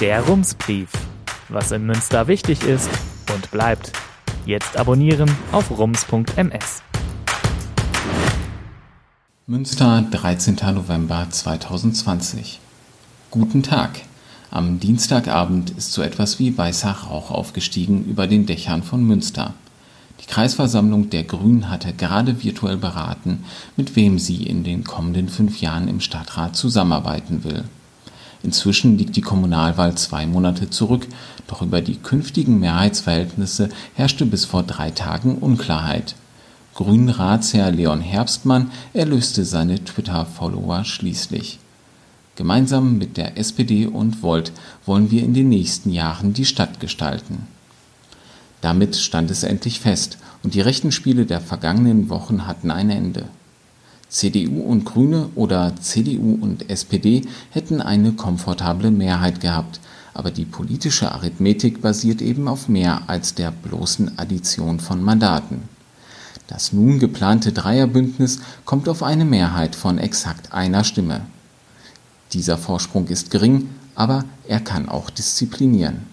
Der Rumsbrief. Was in Münster wichtig ist und bleibt. Jetzt abonnieren auf rums.ms. Münster, 13. November 2020. Guten Tag. Am Dienstagabend ist so etwas wie weißer Rauch aufgestiegen über den Dächern von Münster. Die Kreisversammlung der Grünen hatte gerade virtuell beraten, mit wem sie in den kommenden fünf Jahren im Stadtrat zusammenarbeiten will. Inzwischen liegt die Kommunalwahl zwei Monate zurück, doch über die künftigen Mehrheitsverhältnisse herrschte bis vor drei Tagen Unklarheit. Grünen-Ratsherr Leon Herbstmann erlöste seine Twitter-Follower schließlich. Gemeinsam mit der SPD und Volt wollen wir in den nächsten Jahren die Stadt gestalten. Damit stand es endlich fest und die rechten Spiele der vergangenen Wochen hatten ein Ende. CDU und Grüne oder CDU und SPD hätten eine komfortable Mehrheit gehabt, aber die politische Arithmetik basiert eben auf mehr als der bloßen Addition von Mandaten. Das nun geplante Dreierbündnis kommt auf eine Mehrheit von exakt einer Stimme. Dieser Vorsprung ist gering, aber er kann auch disziplinieren.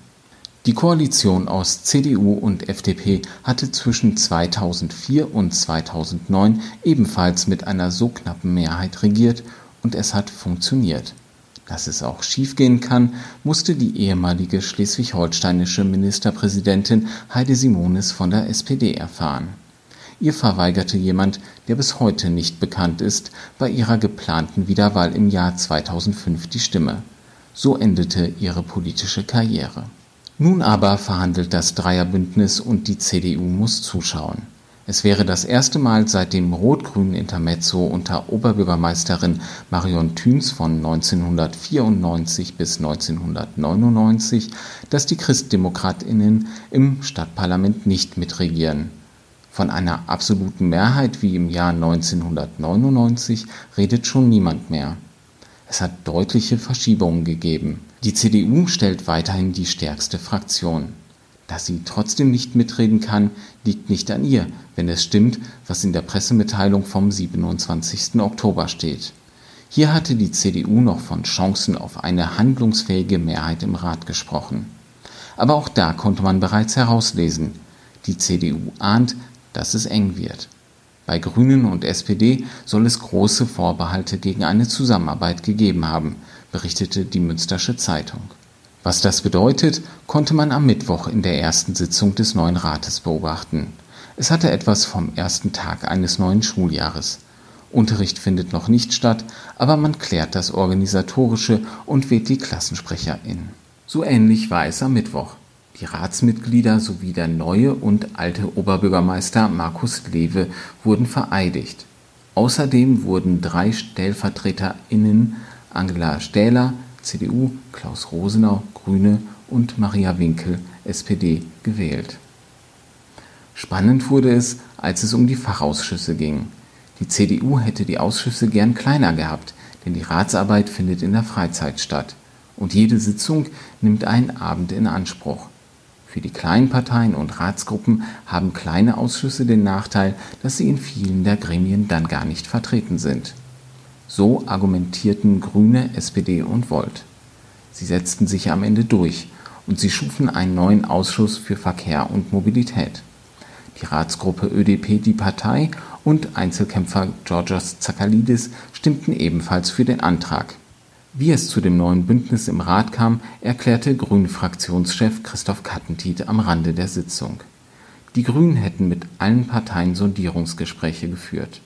Die Koalition aus CDU und FDP hatte zwischen 2004 und 2009 ebenfalls mit einer so knappen Mehrheit regiert und es hat funktioniert. Dass es auch schiefgehen kann, musste die ehemalige schleswig-holsteinische Ministerpräsidentin Heide Simonis von der SPD erfahren. Ihr verweigerte jemand, der bis heute nicht bekannt ist, bei ihrer geplanten Wiederwahl im Jahr 2005 die Stimme. So endete ihre politische Karriere. Nun aber verhandelt das Dreierbündnis und die CDU muss zuschauen. Es wäre das erste Mal seit dem rot-grünen Intermezzo unter Oberbürgermeisterin Marion Thüns von 1994 bis 1999, dass die Christdemokratinnen im Stadtparlament nicht mitregieren. Von einer absoluten Mehrheit wie im Jahr 1999 redet schon niemand mehr. Es hat deutliche Verschiebungen gegeben. Die CDU stellt weiterhin die stärkste Fraktion. Dass sie trotzdem nicht mitreden kann, liegt nicht an ihr, wenn es stimmt, was in der Pressemitteilung vom 27. Oktober steht. Hier hatte die CDU noch von Chancen auf eine handlungsfähige Mehrheit im Rat gesprochen. Aber auch da konnte man bereits herauslesen, die CDU ahnt, dass es eng wird. Bei Grünen und SPD soll es große Vorbehalte gegen eine Zusammenarbeit gegeben haben, berichtete die Münstersche Zeitung. Was das bedeutet, konnte man am Mittwoch in der ersten Sitzung des neuen Rates beobachten. Es hatte etwas vom ersten Tag eines neuen Schuljahres. Unterricht findet noch nicht statt, aber man klärt das Organisatorische und wählt die KlassensprecherInnen. So ähnlich war es am Mittwoch. Die Ratsmitglieder sowie der neue und alte Oberbürgermeister Markus Lewe wurden vereidigt. Außerdem wurden drei StellvertreterInnen Angela Stähler (CDU), Klaus Rosenau (Grüne) und Maria Winkel (SPD) gewählt. Spannend wurde es, als es um die Fachausschüsse ging. Die CDU hätte die Ausschüsse gern kleiner gehabt, denn die Ratsarbeit findet in der Freizeit statt, und jede Sitzung nimmt einen Abend in Anspruch für die kleinen Parteien und Ratsgruppen haben kleine Ausschüsse den Nachteil, dass sie in vielen der Gremien dann gar nicht vertreten sind. So argumentierten Grüne, SPD und Volt. Sie setzten sich am Ende durch und sie schufen einen neuen Ausschuss für Verkehr und Mobilität. Die Ratsgruppe ÖDP Die Partei und Einzelkämpfer Georgios Zakalidis stimmten ebenfalls für den Antrag wie es zu dem neuen Bündnis im Rat kam, erklärte Grünen-Fraktionschef Christoph Kattentiet am Rande der Sitzung. Die Grünen hätten mit allen Parteien Sondierungsgespräche geführt.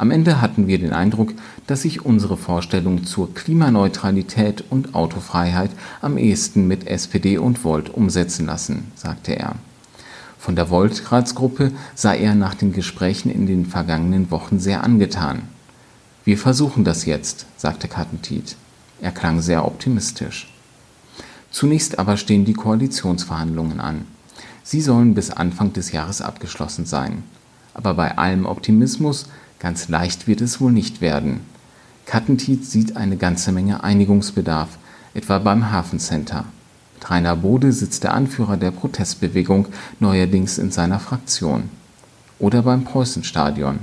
Am Ende hatten wir den Eindruck, dass sich unsere Vorstellungen zur Klimaneutralität und Autofreiheit am ehesten mit SPD und Volt umsetzen lassen, sagte er. Von der Volt-Ratsgruppe sei er nach den Gesprächen in den vergangenen Wochen sehr angetan. Wir versuchen das jetzt, sagte Kattentiet. Er klang sehr optimistisch. Zunächst aber stehen die Koalitionsverhandlungen an. Sie sollen bis Anfang des Jahres abgeschlossen sein. Aber bei allem Optimismus, ganz leicht wird es wohl nicht werden. Kattentiet sieht eine ganze Menge Einigungsbedarf, etwa beim Hafencenter. Mit Rainer Bode sitzt der Anführer der Protestbewegung neuerdings in seiner Fraktion. Oder beim Preußenstadion.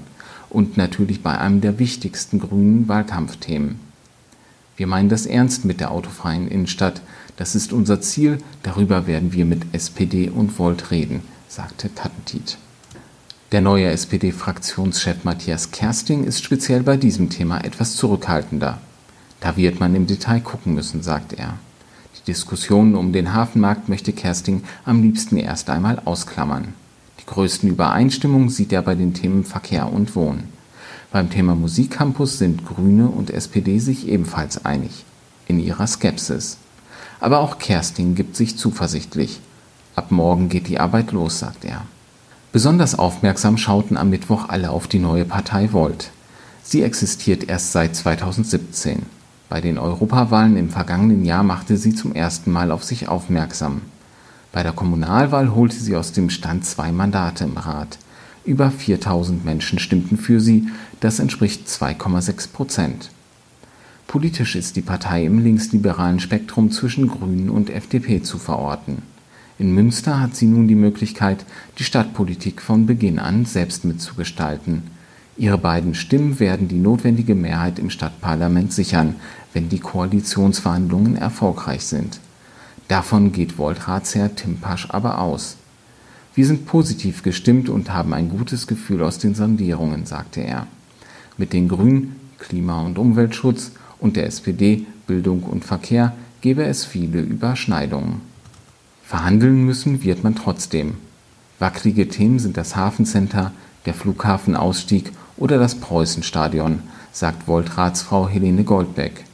Und natürlich bei einem der wichtigsten grünen Wahlkampfthemen. Wir meinen das ernst mit der autofreien Innenstadt. Das ist unser Ziel. Darüber werden wir mit SPD und Volt reden, sagte Kattentiet. Der neue SPD-Fraktionschef Matthias Kersting ist speziell bei diesem Thema etwas zurückhaltender. Da wird man im Detail gucken müssen, sagt er. Die Diskussionen um den Hafenmarkt möchte Kersting am liebsten erst einmal ausklammern. Die größten Übereinstimmungen sieht er bei den Themen Verkehr und Wohnen. Beim Thema Musikcampus sind Grüne und SPD sich ebenfalls einig in ihrer Skepsis. Aber auch Kerstin gibt sich zuversichtlich. Ab morgen geht die Arbeit los, sagt er. Besonders aufmerksam schauten am Mittwoch alle auf die neue Partei Volt. Sie existiert erst seit 2017. Bei den Europawahlen im vergangenen Jahr machte sie zum ersten Mal auf sich aufmerksam. Bei der Kommunalwahl holte sie aus dem Stand zwei Mandate im Rat. Über 4000 Menschen stimmten für sie, das entspricht 2,6 Prozent. Politisch ist die Partei im linksliberalen Spektrum zwischen Grünen und FDP zu verorten. In Münster hat sie nun die Möglichkeit, die Stadtpolitik von Beginn an selbst mitzugestalten. Ihre beiden Stimmen werden die notwendige Mehrheit im Stadtparlament sichern, wenn die Koalitionsverhandlungen erfolgreich sind. Davon geht Volt-Ratsherr Tim Pasch aber aus. Wir sind positiv gestimmt und haben ein gutes Gefühl aus den Sondierungen, sagte er. Mit den Grünen Klima- und Umweltschutz und der SPD Bildung und Verkehr gebe es viele Überschneidungen. Verhandeln müssen wird man trotzdem. Wackelige Themen sind das Hafencenter, der Flughafenausstieg oder das Preußenstadion, sagt Volt-Ratsfrau Helene Goldbeck.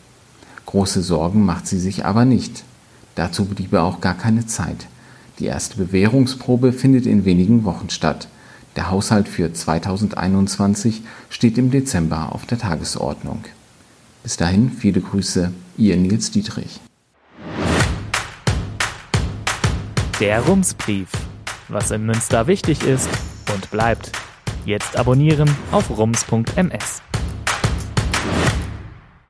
Große Sorgen macht sie sich aber nicht. Dazu bliebe auch gar keine Zeit. Die erste Bewährungsprobe findet in wenigen Wochen statt. Der Haushalt für 2021 steht im Dezember auf der Tagesordnung. Bis dahin viele Grüße, Ihr Nils Dietrich. Der Rumsbrief. Was in Münster wichtig ist und bleibt. Jetzt abonnieren auf rums.ms.